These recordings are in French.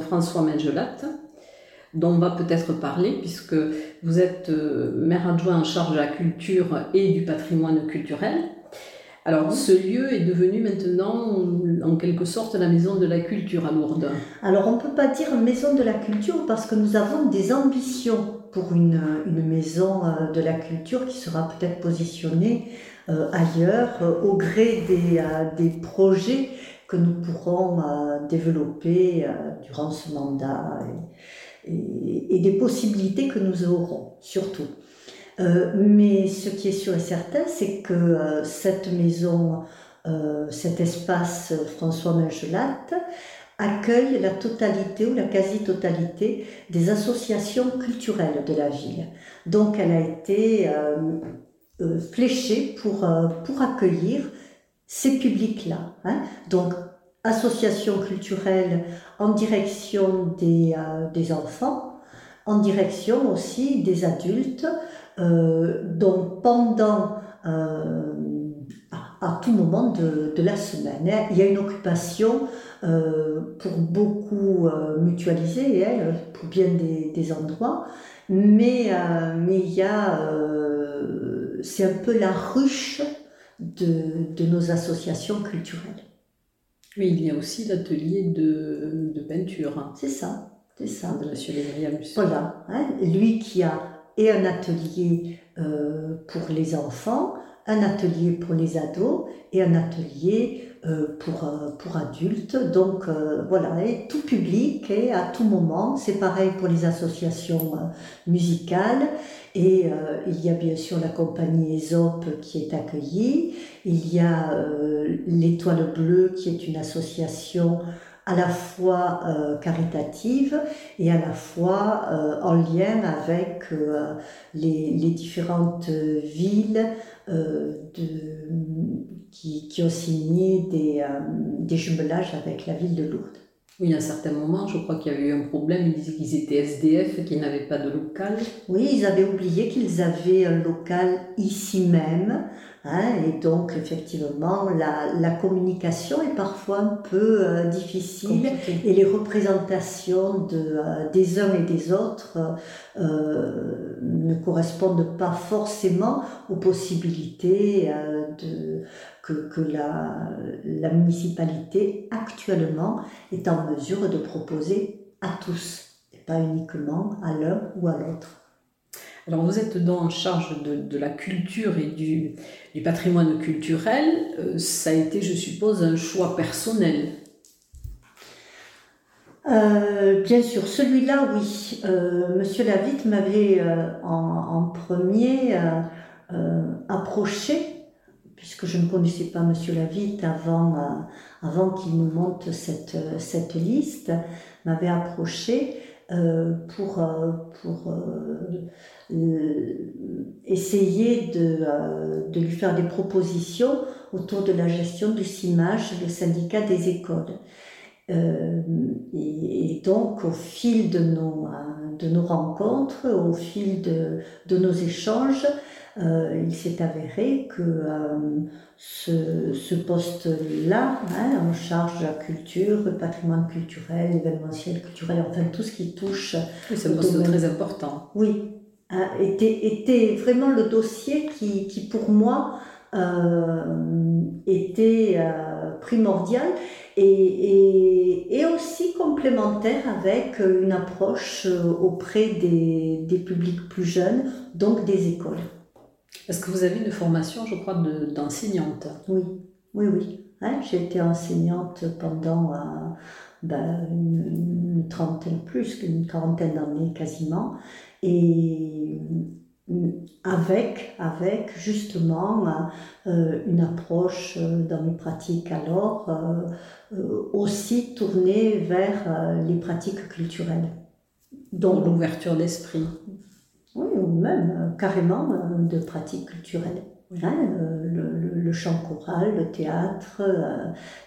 François Mengelat, dont on va peut-être parler puisque vous êtes euh, maire adjoint en charge de la culture et du patrimoine culturel. Alors, ce lieu est devenu maintenant, en quelque sorte, la maison de la culture à Lourdes. Alors, on ne peut pas dire maison de la culture parce que nous avons des ambitions pour une, maison euh, de la culture qui sera peut-être positionnée euh, ailleurs au gré des, des, projets que nous pourrons développer durant ce mandat et, des possibilités que nous aurons surtout. mais ce qui est sûr et certain, c'est que cette maison, cet espace François Mengelat, accueille la totalité ou la quasi-totalité des associations culturelles de la ville. Donc elle a été euh, fléché pour, euh, pour accueillir ces publics-là. Hein. Donc, association culturelle en direction des, euh, des, enfants, en direction aussi des adultes. donc, pendant à, tout moment de, la semaine, hein, il y a une occupation pour beaucoup mutualisée, hein, pour bien des, des endroits, mais, mais il y a c'est un peu la ruche de, de, nos associations culturelles. Oui, il y a aussi l'atelier de, de, peinture. C'est ça, c'est ça. De M. Lévrier Voilà, hein, lui qui a et un atelier euh, pour les enfants, un atelier pour les ados et un atelier euh, pour, euh, pour adultes. Donc voilà, et tout public et à tout moment. C'est pareil pour les associations musicales. Et euh, il y a bien sûr la compagnie Aesop qui est accueillie. Il y a euh, l'Étoile Bleue qui est une association à la fois euh, caritative et à la fois en lien avec les, les, différentes villes de, qui, qui, ont signé des, des jumelages avec la ville de Lourdes. Oui, à un certain moment, je crois qu'il y avait eu un problème. Ils disaient qu'ils étaient SDF, qu'ils n'avaient pas de local. Oui, ils avaient oublié qu'ils avaient un local ici même. Hein, et donc, effectivement, la, la, communication est parfois un peu euh, difficile et les représentations de, euh, des uns et des autres euh, ne correspondent pas forcément aux possibilités de, que, que la, la municipalité actuellement est en mesure de proposer à tous, et pas uniquement à l'un ou à l'autre. Alors vous êtes donc en charge de, la culture et du, patrimoine culturel. Euh, ça a été, je suppose, un choix personnel. Euh, bien sûr, celui-là, oui. Euh, Monsieur Lavitte m'avait en, premier approché puisque je ne connaissais pas Monsieur Lavitte avant, qu'il nous monte cette, liste, m'avait approché pour, euh, pour essayer de, de, lui faire des propositions autour de la gestion du CIMAGE, le syndicat des écoles. et, donc, au fil de nos, de nos rencontres, au fil de, de nos échanges, euh, il s'est avéré que euh, ce, ce poste-là, hein, en charge de la culture, le patrimoine culturel, l'événementiel culturel, enfin tout ce qui touche. Oui, c'est un poste très important. Oui, hein, était, était vraiment le dossier qui, qui pour moi était primordial et, et, aussi complémentaire avec une approche auprès des, des publics plus jeunes, donc des écoles. Est-ce que vous avez une formation, je crois, d'enseignante Oui, oui, oui. Hein, j'ai été enseignante pendant ben, une, trentaine, plus qu'une quarantaine d'années quasiment. Et avec, avec justement euh, une approche euh, dans mes pratiques alors euh, aussi tournée vers les pratiques culturelles. Donc l'ouverture d'esprit. Oui, ou même carrément de pratiques culturelles. Hein, le, le, chant choral, le théâtre, euh,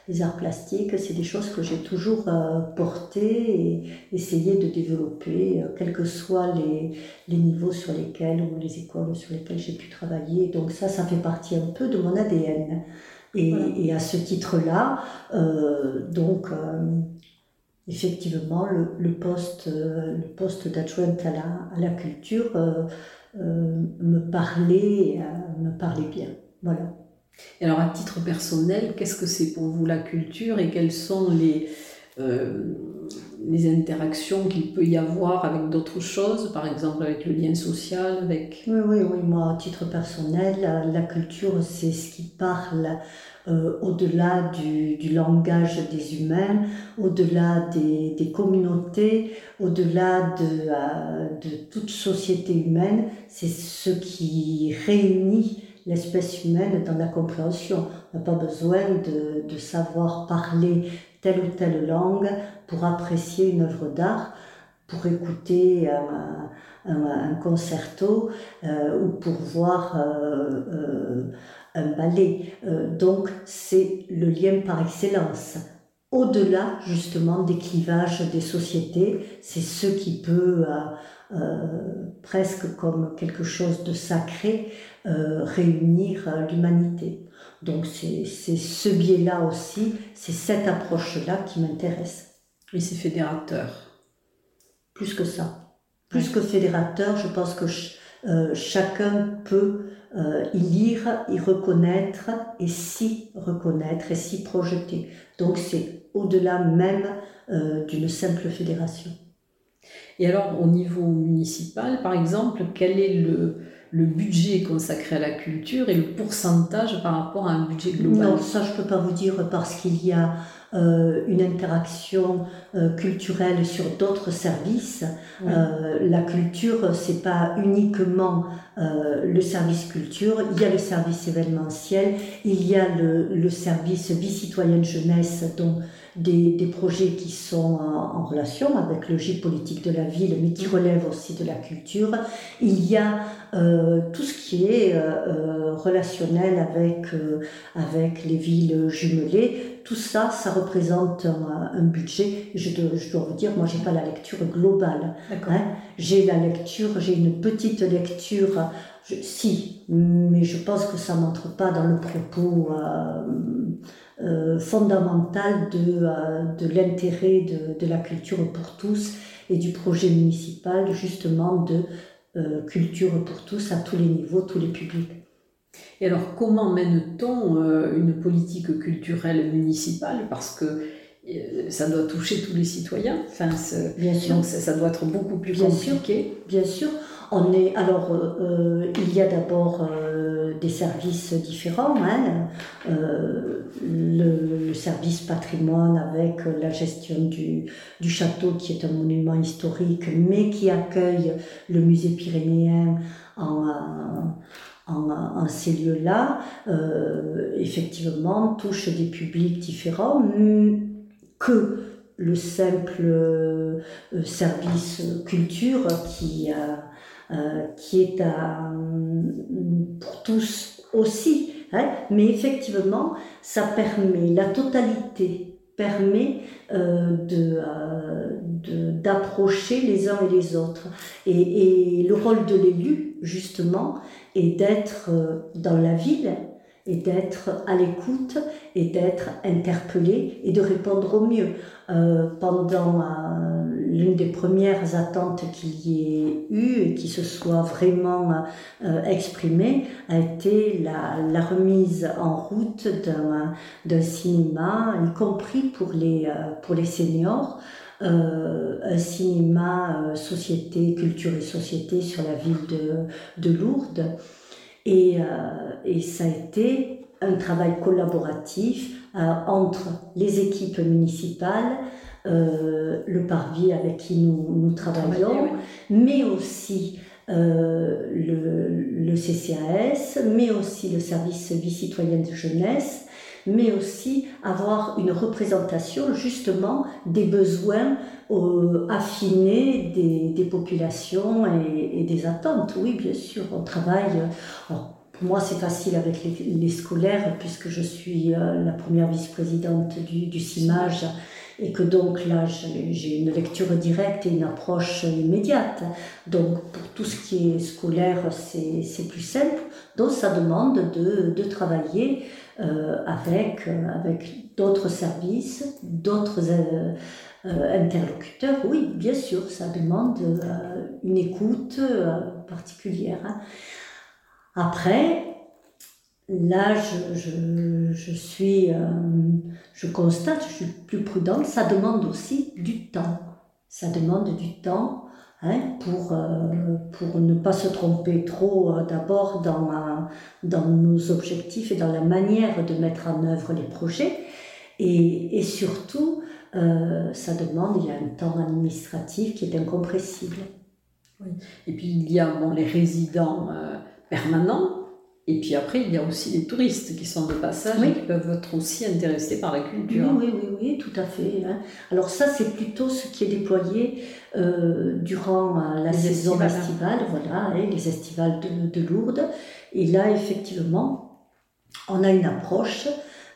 les arts plastiques, c'est des choses que j'ai toujours euh, portées et essayé de développer, euh, quels que soient les, les, niveaux sur lesquels ou les écoles sur lesquelles j'ai pu travailler. Donc ça, ça fait partie un peu de mon ADN. Et, et à ce titre-là, donc effectivement, le, le poste, le poste d'adjointe à la, à la culture euh, me parlait, euh, me parlait bien. Voilà. Alors, à titre personnel, qu'est-ce que c'est pour vous la culture et quelles sont les, euh, les interactions qu'il peut y avoir avec d'autres choses, par exemple avec le lien social, avec... Oui, oui, oui. Moi, à titre personnel, la, culture, c'est ce qui parle euh, au-delà du, du, langage des humains, au-delà des, des, communautés, au-delà de, euh, de toute société humaine. C'est ce qui réunit l'espèce humaine dans la compréhension. On n'a pas besoin de, de, savoir parler telle ou telle langue pour apprécier une œuvre d'art, pour écouter un, concerto euh, ou pour voir euh, euh, un ballet. donc c'est le lien par excellence. Au-delà justement des clivages des sociétés, c'est ce qui peut presque comme quelque chose de sacré réunir l'humanité. Donc c'est ce biais-là aussi, c'est cette approche-là qui m'intéresse. Et c'est fédérateur. Plus que ça. Plus que fédérateur, je pense que euh, chacun peut euh, y lire, y reconnaître et s'y reconnaître et s'y projeter. Donc c'est au-delà même euh, d'une simple fédération. Et alors au niveau municipal, par exemple, quel est le, le budget consacré à la culture et le pourcentage par rapport à un budget global. Ça je peux pas vous dire parce qu'il y a euh, une interaction euh, culturelle sur d'autres services. Euh, la culture, c'est pas uniquement le service culture, il y a le service événementiel, il y a le, le service vie citoyenne jeunesse dont des, des, projets qui sont en, relation avec le G politique de la ville, mais qui relèvent aussi de la culture. Il y a euh, tout ce qui est euh relationnel avec, euh, avec les villes jumelées. Tout ça, ça représente un, un budget. Je, dois, je dois vous dire, moi, j'ai pas la lecture globale. Hein. J'ai la lecture, j'ai une petite lecture. Je, si, mais je pense que ça n'entre pas dans le propos euh, fondamentale de, euh, de l'intérêt de, de, la culture pour tous et du projet municipal justement de euh, culture pour tous à tous les niveaux, tous les publics. Et alors comment mène-t-on une politique culturelle municipale? Parce que ça doit toucher tous les citoyens. Enfin, bien sûr. Donc ça, doit être beaucoup plus bien compliqué. Sûr, bien sûr. On est, alors, euh, il y a d'abord euh, des services différents. Hein, euh, le, le, service patrimoine avec la gestion du, du, château qui est un monument historique, mais qui accueille le musée pyrénéen en, en, ces lieux-là, effectivement, touche des publics différents que le simple service culture qui euh, qui est à, pour tous aussi. Hein, mais effectivement, ça permet, la totalité permet euh, euh, d'approcher les uns et les autres. Et, et le rôle de l'élu, justement, est d'être dans la ville et d'être à l'écoute et d'être interpellé et de répondre au mieux. Euh, pendant euh, l'une des premières attentes qu'il y ait eu et qui se soit vraiment euh, exprimée a été la, remise en route d'un cinéma, y compris pour les, pour les seniors. un cinéma société, culture et société sur la ville de, de Lourdes. Et, et ça a été un travail collaboratif euh, entre les équipes municipales, euh, le parvis avec qui nous, nous travaillons, mais aussi euh, le, le, CCAS, mais aussi le service vie citoyenne de jeunesse, mais aussi avoir une représentation justement des besoins affinés des, des populations et, et, des attentes. Oui, bien sûr, on travaille. Pour moi, c'est facile avec les, scolaires, puisque je suis euh, la première vice-présidente du, du CIMAGE et que donc là, j'ai une lecture directe et une approche immédiate. Donc, pour tout ce qui est scolaire, c'est plus simple. Donc, ça demande de, de travailler euh, avec, euh, avec d'autres services, d'autres interlocuteurs. Oui, bien sûr, ça demande une écoute particulière. Hein. Après, là, je, suis, euh, je constate, je suis plus prudente, ça demande aussi du temps. Ça demande du temps hein, pour, euh, pour ne pas se tromper trop euh, d'abord dans, dans nos objectifs et dans la manière de mettre en œuvre les projets. Et, et surtout, ça demande, il y a un temps administratif qui est incompressible. Et puis il y a bon, les résidents permanents. Et puis après, il y a aussi les touristes qui sont de passage et qui peuvent être aussi intéressés par la culture. Oui, oui, oui, tout à fait. Hein. Alors ça, c'est plutôt ce qui est déployé euh, durant euh, la saison estivale, voilà, hein, les estivales de, de, Lourdes. Et là, effectivement, on a une approche,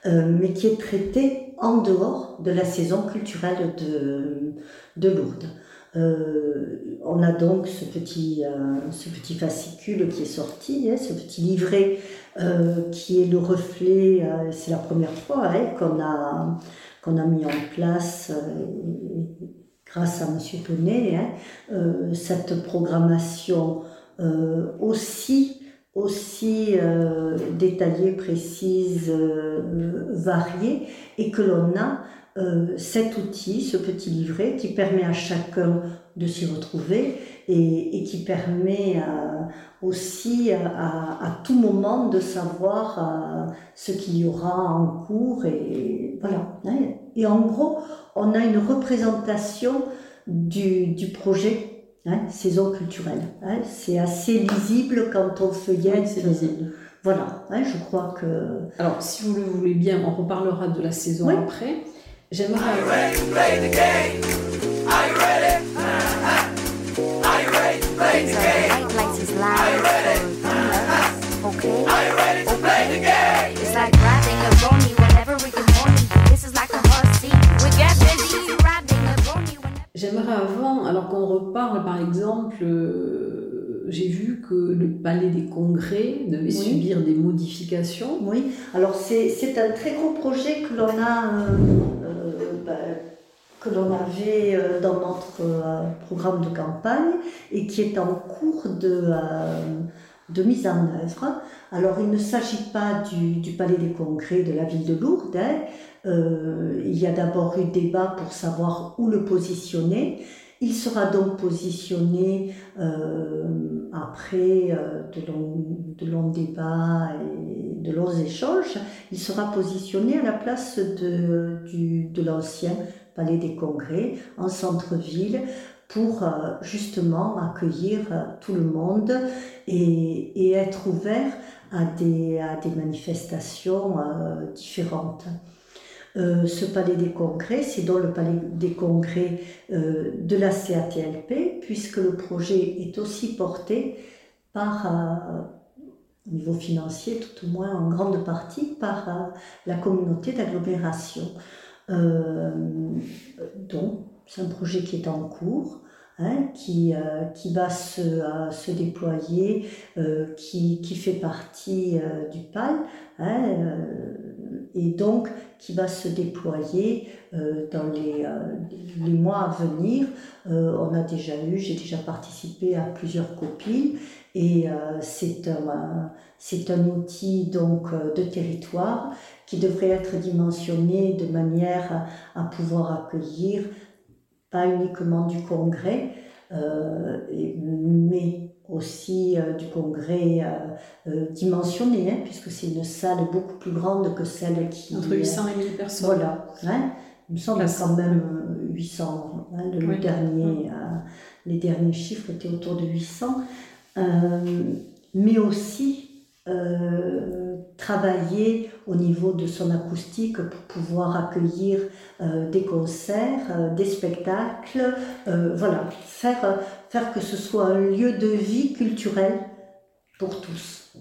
euh, mais qui est traitée en dehors de la saison culturelle de, de Lourdes. Euh, on a donc ce petit, euh, ce petit fascicule qui est sorti, hein, ce petit livret euh, qui est le reflet, c'est la première fois hein, qu'on a, mis en place grâce à M. Tonnet, hein, cette programmation aussi, aussi détaillée, précise, variée, et que l'on a euh, cet outil, ce petit livret qui permet à chacun de s'y retrouver et, qui permet euh, aussi à, tout moment de savoir euh, ce qu'il y aura en cours et voilà. Hein. Et en gros, on a une représentation du, projet hein, saison culturelle. Hein. C'est assez lisible quand on feuillette. c'est lisible. Voilà, je crois que. Alors, si vous le voulez bien, on reparlera de la saison après. J'aimerais. Are you ready to play the game? Are you ready? Are you ready to play the game? Are you ready? Okay. Are you ready to play the game? It's like riding a pony whenever we can pony. This is like a hot seat. We get busy riding a pony. J'aimerais avant, alors qu'on reparle par exemple. Euh, j'ai vu que le palais des congrès devait subir des modifications. Oui, alors c'est un très gros projet que l'on a, euh, euh, bah, que l'on avait euh, dans notre programme de campagne et qui est en cours de, de mise en œuvre. Alors il ne s'agit pas du, du, palais des congrès de la ville de Lourdes. Hein. il y a d'abord eu débat pour savoir où le positionner. Il sera donc positionné euh, après euh, de, longs, débats et de longs échanges, il sera positionné à la place de, l'ancien Palais des Congrès en centre-ville pour euh, justement accueillir tout le monde et, être ouvert à des manifestations différentes. Euh, ce palais des congrès, c'est dans le palais des congrès euh, de la CATLP, puisque le projet est aussi porté par, euh, au niveau financier, tout au moins en grande partie, par la communauté d'agglomération. donc, c'est un projet qui est en cours. hein, qui, qui va se, se déployer, qui, qui fait partie du PAL. Hein, et donc qui va se déployer dans les, les, mois à venir. on a déjà eu, j'ai déjà participé à plusieurs copies et c'est un, un outil donc de territoire qui devrait être dimensionné de manière à, pouvoir accueillir pas uniquement du congrès, euh, mais aussi euh, du congrès euh, dimensionné, hein, puisque c'est une salle beaucoup plus grande que celle qui... Entre 800 et 1000 personnes. Voilà. Hein, il me semble quand même 800. Hein, le dernier, les derniers chiffres étaient autour de 800. mais aussi travailler au niveau de son acoustique pour pouvoir accueillir euh, des concerts, euh, des spectacles, euh, voilà, faire, faire que ce soit un lieu de vie culturel pour tous.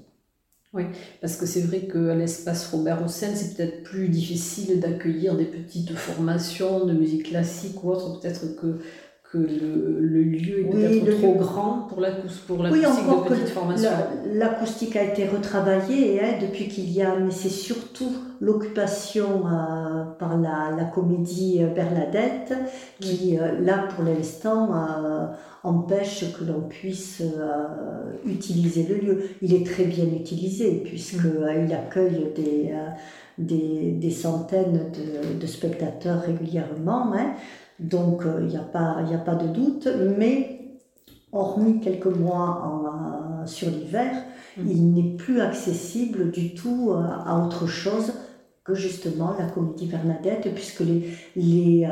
Oui, parce que c'est vrai qu'à l'espace Robert Hossein, c'est peut-être plus difficile d'accueillir des petites formations de musique classique ou autre. Peut-être que que le, le lieu est peut-être trop grand pour l'acoustique pour oui, de petite formation. L'acoustique a été retravaillée hein, depuis qu'il y a, mais c'est surtout l'occupation euh, par la, la, comédie Bernadette qui, euh, là pour l'instant, euh, empêche que l'on puisse utiliser le lieu. Il est très bien utilisé puisqu'il il accueille des, des, des, centaines de, de spectateurs régulièrement. Hein. Donc il euh, n'y a, pas, a pas de doute, mais hormis quelques mois euh, sur l'hiver, mm. il n'est plus accessible du tout euh, à autre chose que justement la comédie Bernadette, puisque les, les,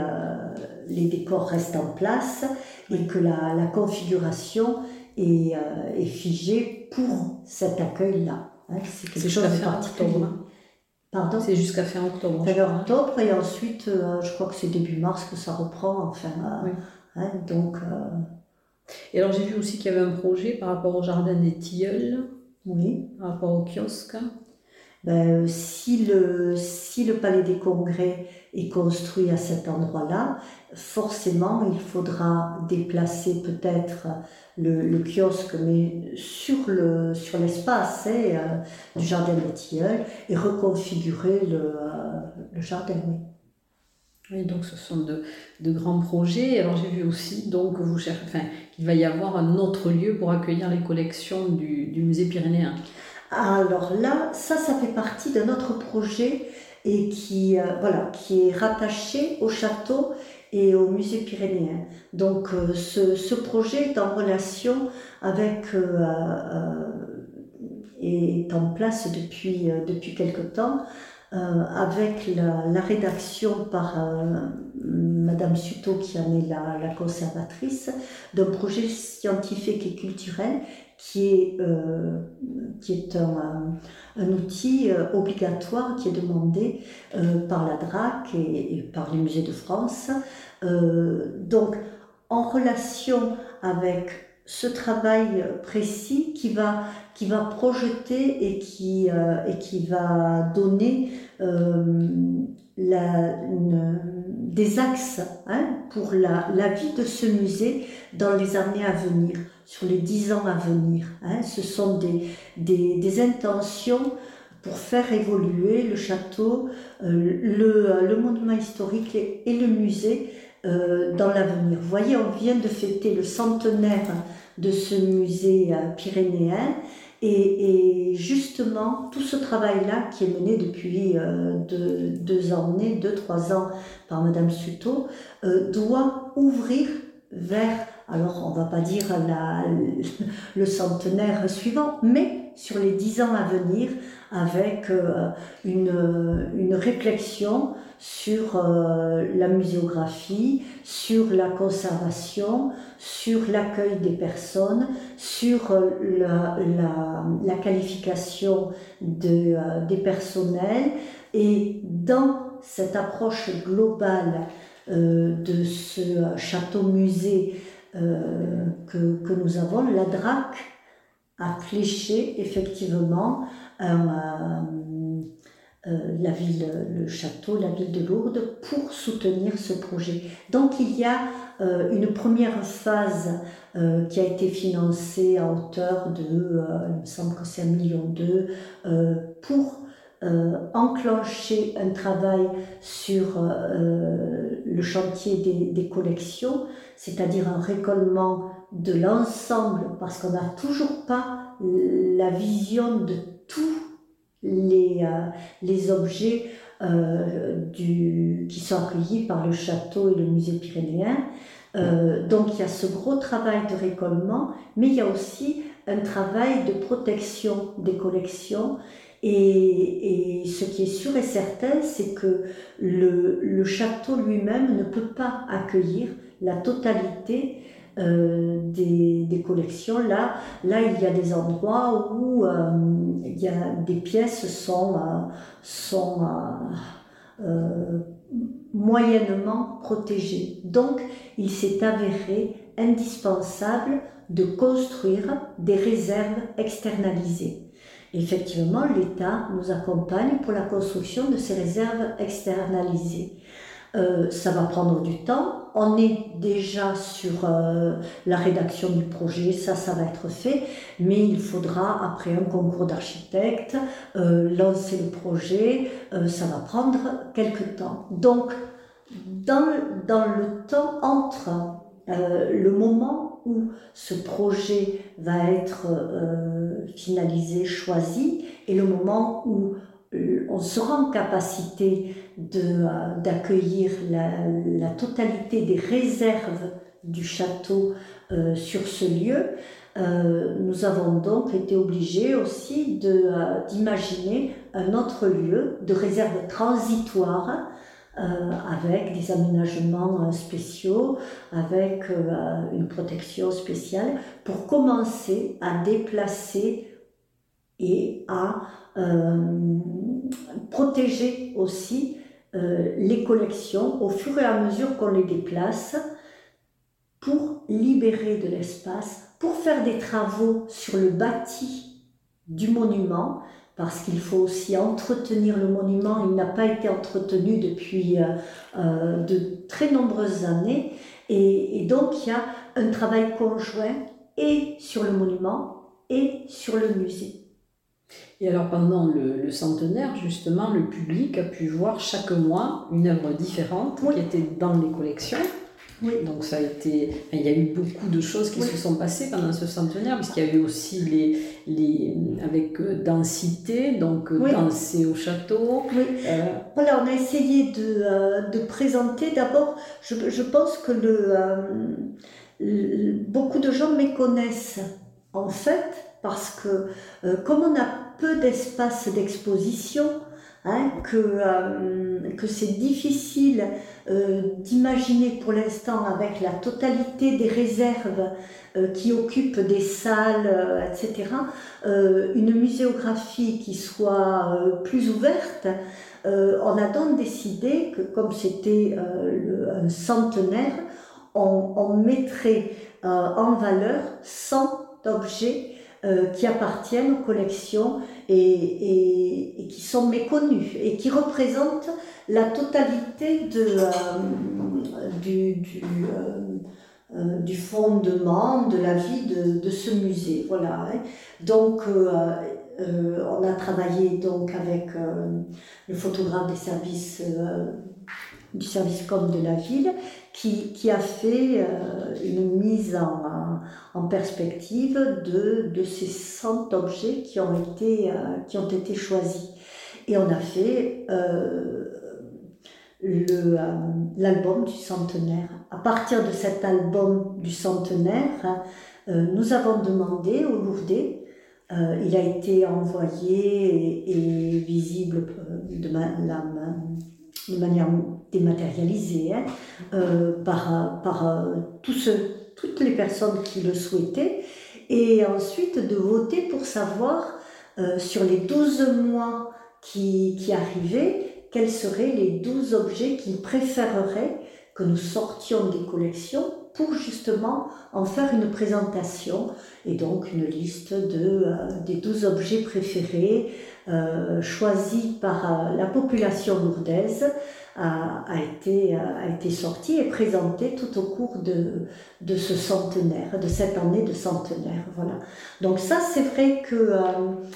les décors restent en place et que la, la configuration est, est, figée pour cet accueil-là. Hein, c'est quelque chose de particulier. C'est jusqu'à fin octobre. Fin octobre et ensuite, euh, je crois que c'est début mars que ça reprend. Enfin, euh, hein, donc. Euh, et alors j'ai vu aussi qu'il y avait un projet par rapport au jardin des Tilleuls. Oui. Par rapport au kiosque. Ben, si, le, si le palais des congrès est construit à cet endroit-là, forcément il faudra déplacer peut-être le, kiosque, mais sur, le, sur l'espace hein, euh, du jardin des Tilleuls et reconfigurer le, euh, le jardin. Oui. donc ce sont de, de grands projets. Alors j'ai vu aussi donc qu'il va y avoir un autre lieu pour accueillir les collections du, du musée pyrénéen. Alors là, ça, ça fait partie d'un autre projet et qui, euh, voilà, qui est rattaché au château et au musée pyrénéen. Donc euh, ce, projet est en relation avec euh, et est en place depuis, depuis quelque temps avec la, rédaction par Madame Suto qui en est la conservatrice d'un projet scientifique et culturel qui est, euh, qui est un, un outil euh, obligatoire qui est demandé euh, par la DRAC et, par les musées de France. donc, en relation avec ce travail précis qui va, qui va projeter et qui, et qui va donner la, des axes hein, pour la, la, vie de ce musée dans les années à venir, sur les dix ans à venir. Hein. Ce sont des, des, des, intentions pour faire évoluer le château, euh, le, le, monument historique et, le musée euh, dans l'avenir. Vous voyez, on vient de fêter le centenaire de ce musée euh, pyrénéen et, justement, tout ce travail-là qui est mené depuis euh, deux, deux, années, deux, trois ans par Madame Suto, euh, doit ouvrir vers, alors on va pas dire le centenaire suivant, mais sur les dix ans à venir, avec euh, une réflexion sur euh, la muséographie, sur la conservation, sur l'accueil des personnes, sur euh, la, qualification euh, des personnels. Et dans cette approche globale de ce château-musée que, que, nous avons, la DRAC a fléché effectivement la ville, le château, la ville de Lourdes pour soutenir ce projet. Donc il y a une première phase qui a été financée à hauteur de, il me semble que c'est un million pour enclencher un travail sur le chantier des, des collections, c'est-à-dire un récollement de l'ensemble, parce qu'on n'a toujours pas la vision de tous les, euh, les objets euh, du, qui sont accueillis par le château et le musée pyrénéen. Euh, donc il y a ce gros travail de récollement, mais il y a aussi un travail de protection des collections. Et, et ce qui est sûr et certain, c'est que le, le château lui-même ne peut pas accueillir la totalité euh, des, collections. Là, là, il y a des endroits où euh, il y a des pièces sont, euh, sont moyennement protégées. Donc, il s'est avéré indispensable de construire des réserves externalisées. effectivement, l'État nous accompagne pour la construction de ces réserves externalisées. Ça va prendre du temps. On est déjà sur euh, la rédaction du projet, ça, ça va être fait, mais il faudra, après un concours d'architecte, euh, lancer le projet, ça va prendre quelques temps. Donc, dans, dans le temps entre le moment où ce projet va être finalisé, choisi, et le moment où on sera en capacité euh, d'accueillir la, totalité des réserves du château euh, sur ce lieu, euh, nous avons donc été obligés aussi d'imaginer un autre lieu de réserve transitoire avec des aménagements spéciaux, avec une protection spéciale, pour commencer à déplacer et à protéger aussi euh, les collections au fur et à mesure qu'on les déplace pour libérer de l'espace, pour faire des travaux sur le bâti du monument, parce qu'il faut aussi entretenir le monument. Il n'a pas été entretenu depuis euh, euh, de très nombreuses années. Et, donc, il y a un travail conjoint et sur le monument et sur le musée. Et alors pendant le, centenaire, justement, le public a pu voir chaque mois une œuvre différente qui était dans les collections. Oui. Donc ça a été, il y a eu beaucoup de choses qui se sont passées pendant ce centenaire, puisqu'il y a eu aussi les, les avec euh, densité, donc euh, danser au château. Oui. Euh, voilà, on a essayé de, de présenter. D'abord, je, je, pense que le, beaucoup de gens méconnaissent en fait, parce que comme on a peu d'espace d'exposition, hein, que, euh, que c'est difficile euh, d'imaginer pour l'instant avec la totalité des réserves euh, qui occupent des salles, etc., une muséographie qui soit plus ouverte. on a donc décidé que comme c'était un centenaire, on, on mettrait en valeur 100 objets euh, qui appartiennent aux collections et, et, qui sont méconnus et qui représentent la totalité de, euh, du, du, euh, du, fondement de la vie de, de ce musée. Voilà. Hein. Donc, on a travaillé donc avec le photographe des services du service com de la ville qui, qui a fait euh, une mise en, en perspective de, de, ces 100 objets qui ont été, euh, qui ont été choisis. Et on a fait euh, l'album du centenaire. À partir de cet album du centenaire, nous avons demandé au Lourdais il a été envoyé et, visible de, la, de manière dématérialisé hein, euh, par, euh, toutes les personnes qui le souhaitaient, et ensuite de voter pour savoir euh, sur les 12 mois qui, arrivaient, quels seraient les 12 objets qu'ils préféreraient que nous sortions des collections pour justement en faire une présentation et donc une liste de, des 12 objets préférés choisis par la population lourdaise a, été, a été sorti et présenté tout au cours de, de ce centenaire, de cette année de centenaire. Voilà. Donc ça, c'est vrai que euh,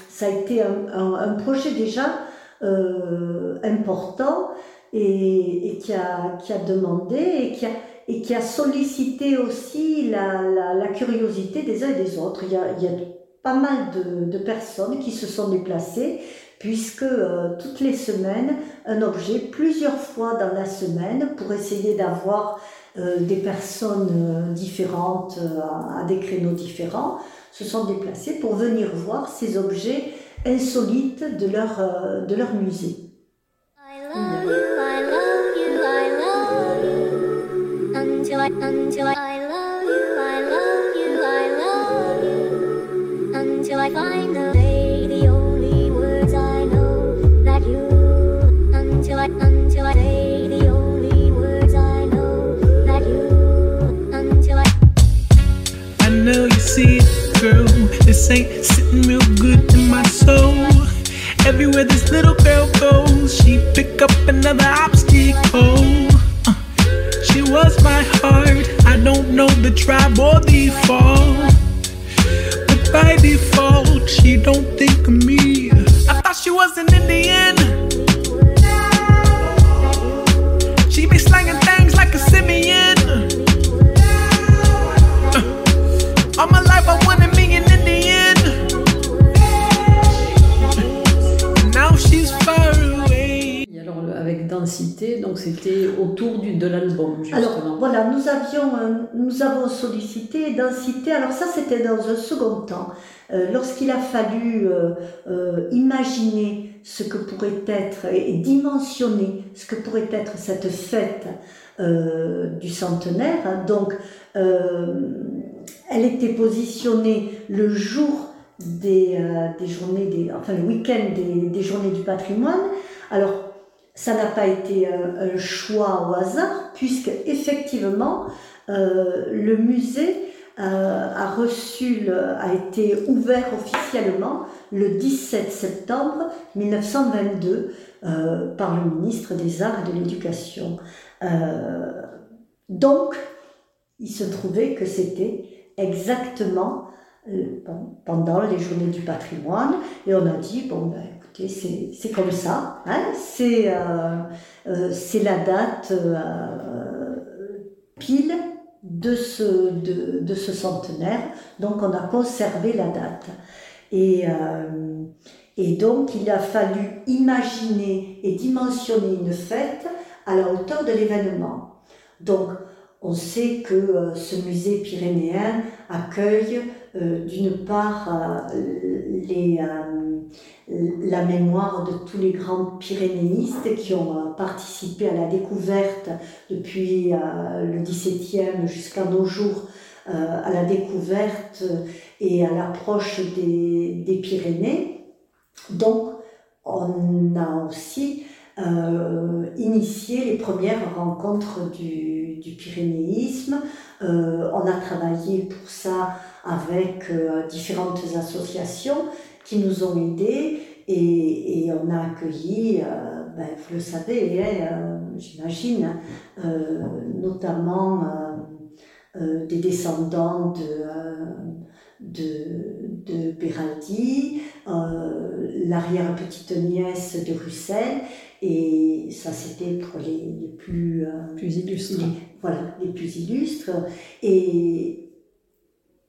ça a été un, un, projet déjà euh, important et, et, qui, a, qui a demandé et qui a, et qui a sollicité aussi la, la, la curiosité des uns et des autres. Il y a, il y a pas mal de, personnes qui se sont déplacées puisque euh, toutes les semaines, un objet, plusieurs fois dans la semaine, pour essayer d'avoir euh, des personnes euh, différentes à, des créneaux différents, se sont déplacés pour venir voir ces objets insolites de leur musée. Ain't sitting real good in my soul. Everywhere this little girl goes, she pick up another obstacle. Uh, she was my heart. I don't know the tribe or the fall, but by default, she don't think of me. I thought she was an Indian. Densité, donc c'était autour du, de l'album justement. Alors voilà, nous, avions, euh, nous avons sollicité densité. Alors ça, c'était dans un second temps. Euh, Lorsqu'il a fallu euh, euh, imaginer ce que pourrait être et dimensionner ce que pourrait être cette fête du centenaire, hein, donc elle était positionnée le jour des, euh, des journées, des, enfin le week-end des, des journées du patrimoine. Alors ça n'a pas été un, un choix au hasard, puisque effectivement, euh, le musée euh, a été ouvert officiellement le 17 septembre 1922 euh, par le ministre des Arts et de l'Éducation. Euh, donc, il se trouvait que c'était exactement euh, pendant les journées du patrimoine, et on a dit, bon, ben, c'est- comme ça, hein, c'est euh, euh, c'est la date euh, pile de ce, centenaire, donc on a conservé la date. Et, donc il a fallu imaginer et dimensionner une fête à la hauteur de l'événement. Donc on sait que ce musée pyrénéen accueille euh, d'une part euh, euh, la mémoire de tous les grands pyrénéistes qui ont participé à la découverte depuis le XVIIe jusqu'à nos jours à la découverte et à l'approche des, Pyrénées. Donc, on a aussi initié les premières rencontres du, pyrénéisme. On a travaillé pour ça avec euh, différentes associations qui nous ont aidés et, et on a accueilli, euh, ben, vous le savez, hein, euh, j'imagine, euh, notamment des descendants de, de, de Beraldi, euh, l'arrière-petite-nièce de Russell, et ça c'était pour les, les plus, euh, Plus illustre. les, voilà, les plus illustres, et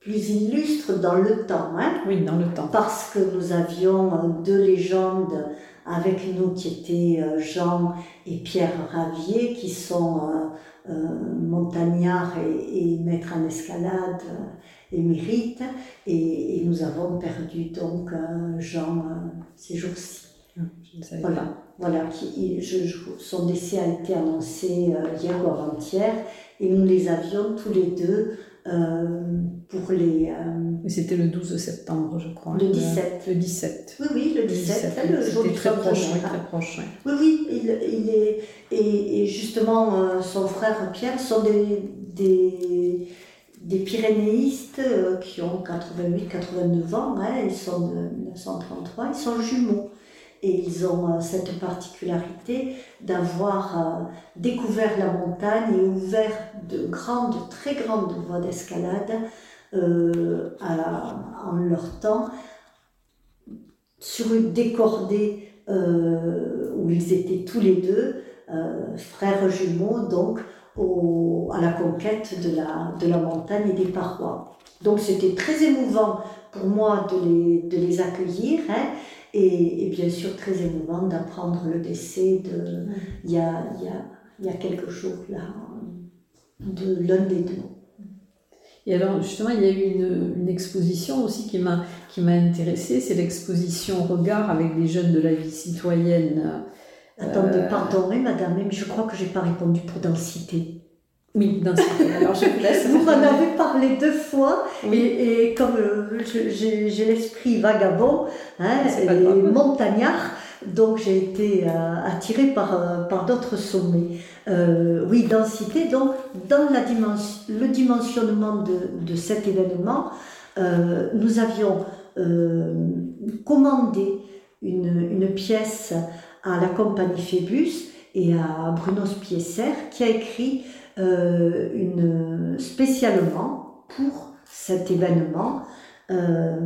plus illustres dans le temps, hein, Oui, dans le temps. parce que nous avions euh, deux légendes avec nous qui étaient euh, Jean et Pierre Ravier, qui sont euh, euh, montagnards et, et maîtres en escalade émérites, et, et nous avons perdu donc Jean ces jours-ci. Savais Voilà, pas. voilà qui, je, je- son décès a été annoncé hier ou avant-hier, et nous les avions tous les deux pour les. C'était le 12 septembre, je crois. Le 17. Le 17. Oui, oui, le 17. le jour du très proche, oui, très proche. Oui, oui, il, il est. Et, et justement, son frère Pierre sont des, des, des pyrénéistes qui ont 88-89 ans. Hein, ils sont de 1933, ils sont jumeaux. Et ils ont euh, cette particularité d'avoir euh, découvert la montagne et ouvert de grandes, très grandes voies d'escalade euh, en leur temps sur une décordée où ils étaient tous les deux, frères jumeaux, donc à la conquête de la, de la montagne et des parois. Donc c'était très émouvant pour moi de les, de les accueillir. Hein, et, bien sûr, très émouvant d'apprendre le décès de, il, y a, il, y a, il y a quelques jours, là, de l'un des deux. Et alors, justement, il y a eu une, une exposition aussi qui m'a, qui m'a intéressée, c'est l'exposition Regard avec les jeunes de la vie citoyenne. Attendez, euh... pardonnez, madame, mais je crois que je n'ai pas répondu pour densité. Oui, densité. Alors je vous laisse. vous m'en avez parlé deux fois, oui. et, comme euh, j'ai l'esprit vagabond hein, et montagnard, donc j'ai été euh, attirée par, euh, par d'autres sommets. Euh, oui, densité, donc dans la dimension, le dimensionnement de, de cet événement, nous avions commandé une, une pièce à la compagnie Phébus et à Bruno Spiesser qui a écrit euh, une, spécialement pour cet événement euh,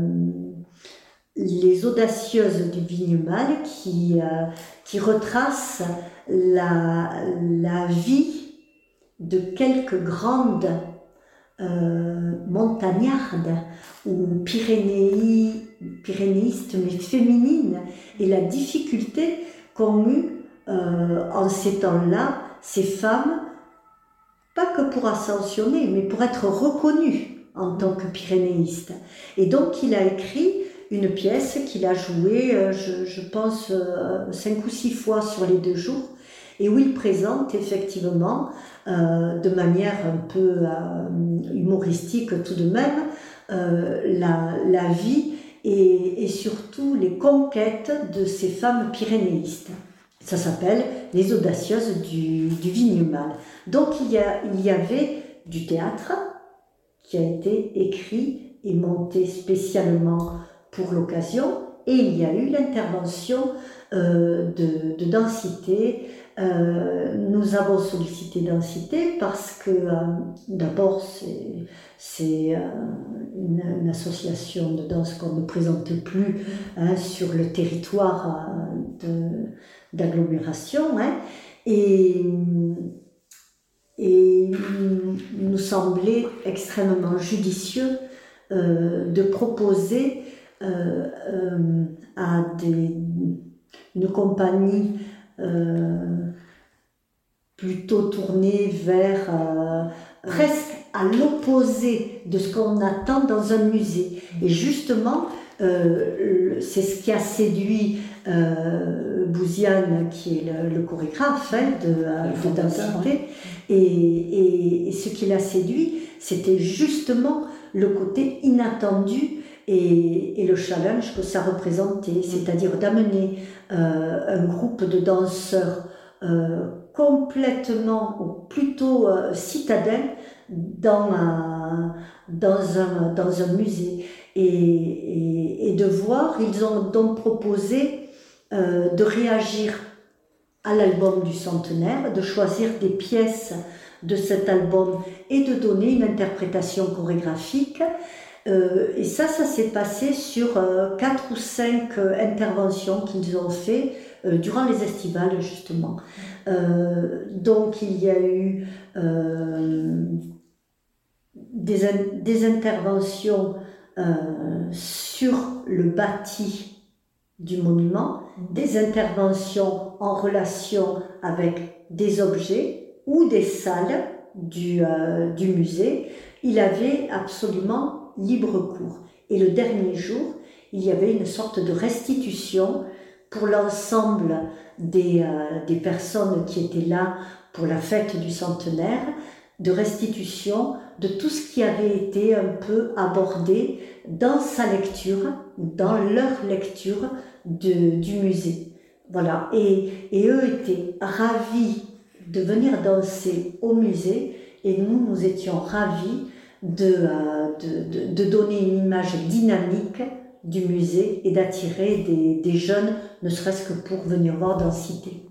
les audacieuses du Vignemal qui, euh, qui retracent la, vie de quelques grandes montagnardes ou pyrénéistes mais féminines et la difficulté qu'ont eu en ces temps-là ces femmes pas que pour ascensionner, mais pour être reconnu en tant que pyrénéiste. Et donc il a écrit une pièce qu'il a jouée, euh, je, pense, euh, cinq ou six fois sur les deux jours, et où il présente effectivement, euh, de manière un peu humoristique tout de même, la, vie et, et, surtout les conquêtes de ces femmes pyrénéistes. Ça s'appelle Les audacieuses du, du Vignemal. Donc il y, a, il y avait du théâtre qui a été écrit et monté spécialement pour l'occasion, et il y a eu l'intervention euh, de, de, densité. Euh, nous avons sollicité densité parce que euh, d'abord c'est une, une, association de danse qu'on ne présente plus hein, sur le territoire euh, d'agglomération. Hein, et nous semblait extrêmement judicieux euh, de proposer euh, euh, à des, une compagnie plutôt tournée vers presque à l'opposé de ce qu'on attend dans un musée. Et justement, c'est ce qui a séduit euh, Bouziane, qui est le, le chorégraphe hein, de, euh, de densité, et, et, et, ce qui l'a séduit, c'était justement le côté inattendu et, et, le challenge que ça représentait, c'est-à-dire d'amener euh, un groupe de danseurs euh, complètement, ou plutôt euh, citadins, dans un, dans un, dans un musée. Et, et, et, de voir, ils ont donc proposé euh, de réagir à l'album du centenaire, de choisir des pièces de cet album et de donner une interprétation chorégraphique. Euh, et ça, ça s'est passé sur euh, quatre ou cinq interventions qu'ils ont fait durant les estivales, justement. Donc, il y a eu des, des interventions sur le bâti du monument, des interventions en relation avec des objets ou des salles du, euh, du musée. Il avait absolument libre cours. Et le dernier jour, il y avait une sorte de restitution pour l'ensemble des, euh, des personnes qui étaient là pour la fête du centenaire de restitution de tout ce qui avait été un peu abordé dans sa lecture, dans leur lecture du musée. Voilà. Et, et, eux étaient ravis de venir danser au musée et nous, nous étions ravis de, euh, de, de, donner une image dynamique du musée et d'attirer des, des, jeunes, ne serait-ce que pour venir voir dans Cité.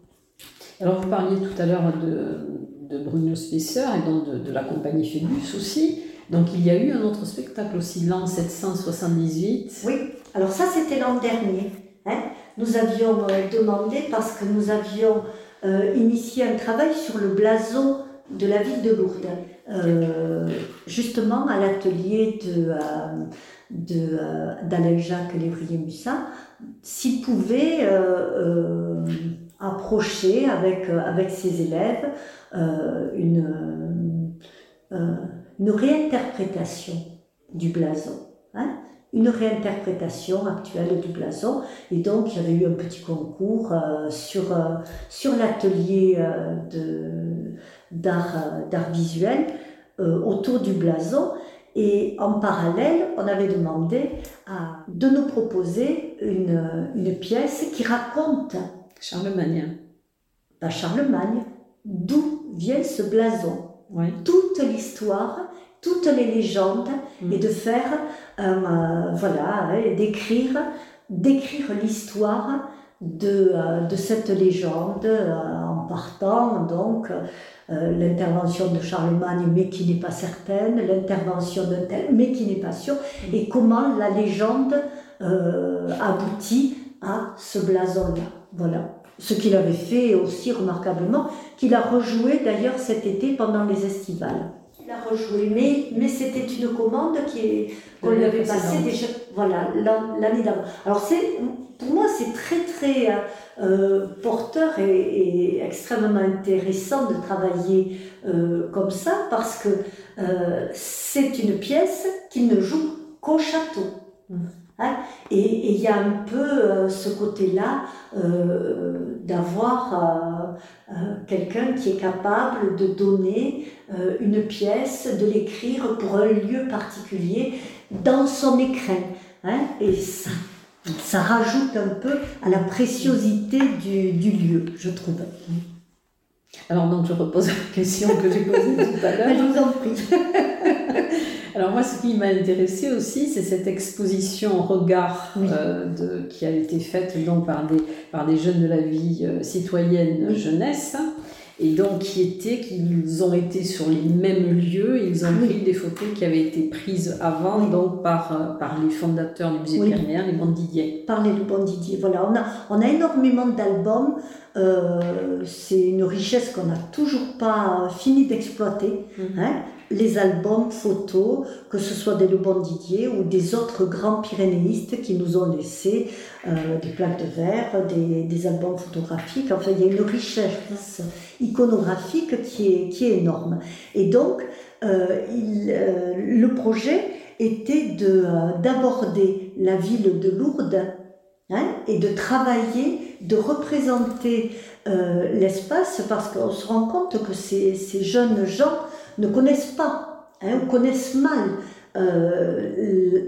Alors vous parliez tout à l'heure de, de Bruno Spesser et donc de, la compagnie Phébus aussi. Donc il y a eu un autre spectacle aussi, l'an 778. Oui, alors ça c'était l'an dernier. Hein. Nous avions euh, demandé, parce que nous avions euh, initié un travail sur le blason de la ville de Lourdes, euh, justement à l'atelier de, d'Alain Jacques Lévrier-Mussat, s'il pouvait approcher avec, avec ses élèves une, une réinterprétation du blason. Hein une réinterprétation actuelle du blason. Et donc, il y avait eu un petit concours euh, sur, euh, l'atelier euh, d'art, visuel autour du blason. Et en parallèle, on avait demandé de nous proposer une pièce qui raconte Charlemagne. Pas Charlemagne, d'où vient ce blason? Toute l'histoire toutes les légendes et de faire, euh, voilà, d'écrire, d'écrire l'histoire de, euh, de, cette légende euh, en partant donc l'intervention de Charlemagne mais qui n'est pas certaine, l'intervention d'un tel mais qui n'est pas sûr et comment la légende aboutit à ce blason-là. Voilà. Ce qu'il avait fait aussi remarquablement, qu'il a rejoué d'ailleurs cet été pendant les estivales il a rejoué, mais, mais c'était une commande qui qu'on lui avait passée déjà voilà, l'année d'avant. Alors c'est, pour moi, c'est très très euh, porteur et, extrêmement intéressant de travailler euh, comme ça parce que euh, c'est une pièce qui ne joue qu'au château. Mmh. Hein et il y a un peu euh, ce côté-là euh, d'avoir euh, quelqu'un qui est capable de donner une pièce, de l'écrire pour un lieu particulier dans son écrin. Hein et ça, ça rajoute un peu à la préciosité du, du lieu, je trouve. Alors donc je repose la question que j'ai posée tout à l'heure. je vous en prie. Alors moi, ce qui m'a intéressé aussi, c'est cette exposition regard euh, de, qui a été faite donc par des, par des jeunes de la vie euh, citoyenne jeunesse. Et donc, qui étaient, qu'ils ont été sur les mêmes lieux, ils ont pris des photos qui avaient été prises avant, donc par, euh, par les fondateurs du musée oui. les Bandidiers. Par les Bandidiers, voilà. On a, on a énormément d'albums. c'est une richesse qu'on n'a toujours pas fini d'exploiter. Mhm. Hein les albums photos, que ce soit des Le Didier ou des autres grands pyrénéistes qui nous ont laissé euh, des plaques de verre, des, albums photographiques. Enfin, il y a une richesse iconographique qui est, qui est énorme. Et donc, euh, euh, le projet était d'aborder la ville de Lourdes hein, et de travailler, de représenter l'espace parce qu'on se rend compte que ces, ces jeunes gens ne connaissent pas, hein, ou connaissent mal. Euh,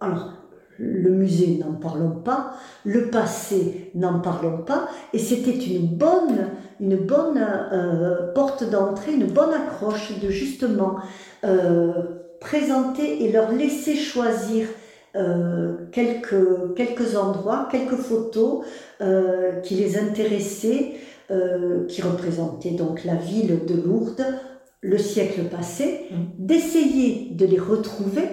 alors, le musée, n'en parlons pas, le passé, n'en parlons pas, et c'était une bonne, euh, porte d'entrée, une bonne accroche de justement euh, présenter et leur laisser choisir quelques endroits, quelques photos qui les intéressaient, qui représentaient donc la ville de Lourdes le siècle passé, mm. d'essayer de les retrouver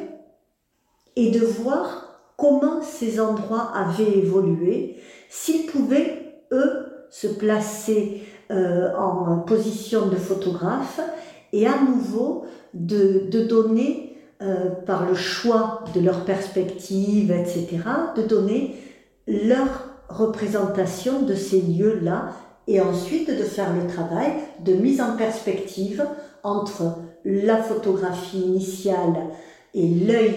et de voir comment ces endroits avaient évolué, s'ils pouvaient, eux, se placer euh, en position de photographe et à nouveau de, donner, euh, par le choix de leur perspective, etc., de donner leur représentation de ces lieux-là et ensuite de faire le travail de mise en perspective entre la photographie initiale et l'œil,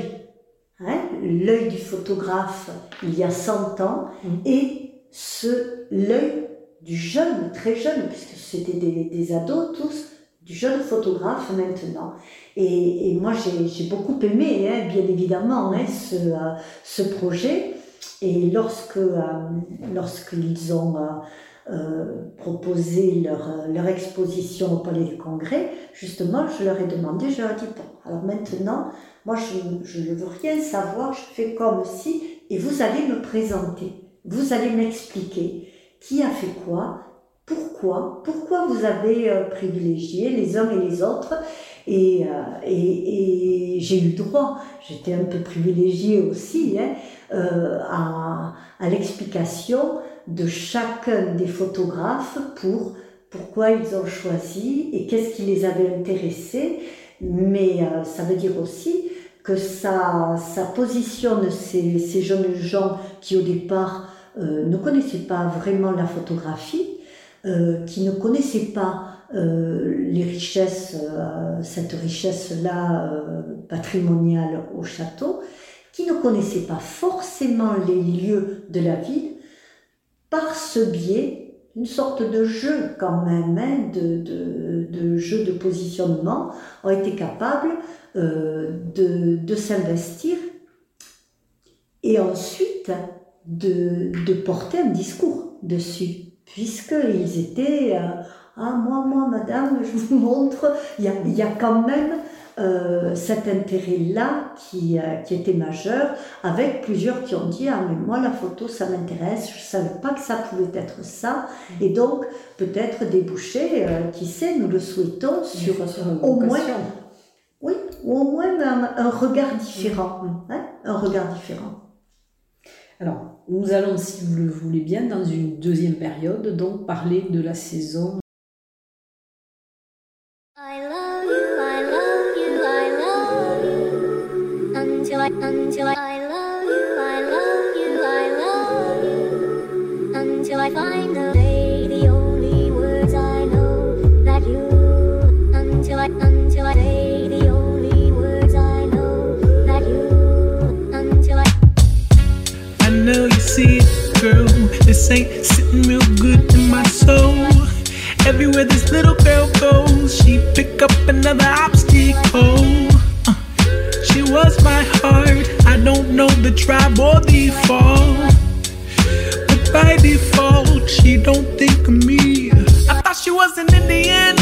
hein, l'œil du photographe il y a 100 ans, mm. et ce l'œil du jeune, très jeune, puisque c'était des, des, ados tous, du jeune photographe maintenant. Et, moi, j'ai beaucoup aimé, hein, bien évidemment, hein, ce, euh, ce, projet. Et lorsque euh, lorsqu'ils ont euh, proposé leur, leur, exposition au Palais du Congrès, justement, je leur ai demandé, je leur ai dit, bon, alors maintenant, moi, je, ne veux rien savoir, je fais comme si, et vous allez me présenter, vous allez m'expliquer qui a fait quoi, pourquoi, pourquoi vous avez euh, privilégié les uns et les autres. Et, euh, et, j'ai eu droit, j'étais un peu privilégiée aussi, hein, euh, à, à l'explication de chacun des photographes pour pourquoi ils ont choisi et qu'est-ce qui les avait intéressés. Mais ça veut dire aussi que ça, ça positionne ces, ces jeunes gens qui au départ ne connaissaient pas vraiment la photographie euh, qui ne connaissaient pas euh, les richesses, euh, cette richesse-là patrimoniale au château, qui ne connaissaient pas forcément les lieux de la ville, par ce biais, une sorte de jeu quand même, hein, de, jeu de positionnement, ont été capables de, de s'investir et ensuite de, porter un discours dessus puisqu'ils étaient, euh, ah moi, moi, madame, je vous montre, il y a quand même euh, cet intérêt-là qui, euh, qui était majeur, avec plusieurs qui ont dit, ah mais moi la photo, ça m'intéresse, je ne savais pas que ça pouvait être ça, mm. et donc peut-être déboucher, qui sait, nous le souhaitons, sur, au moins... Oui, ou au moins un, regard différent, mm. hein, un regard différent. Alors, nous allons, si vous le voulez bien, dans une deuxième période, donc parler de la saison. Until I, I love you, I love you, I love you. Until I find the way, the only words I know that you. Until I, until I the only words I know that you. Until I. I know you see it, girl. This ain't sitting real good in my soul. Everywhere this little girl goes, she pick up another obstacle. Was my heart. I don't know the tribe or the fall. But by default, she don't think of me. I thought she was an Indian.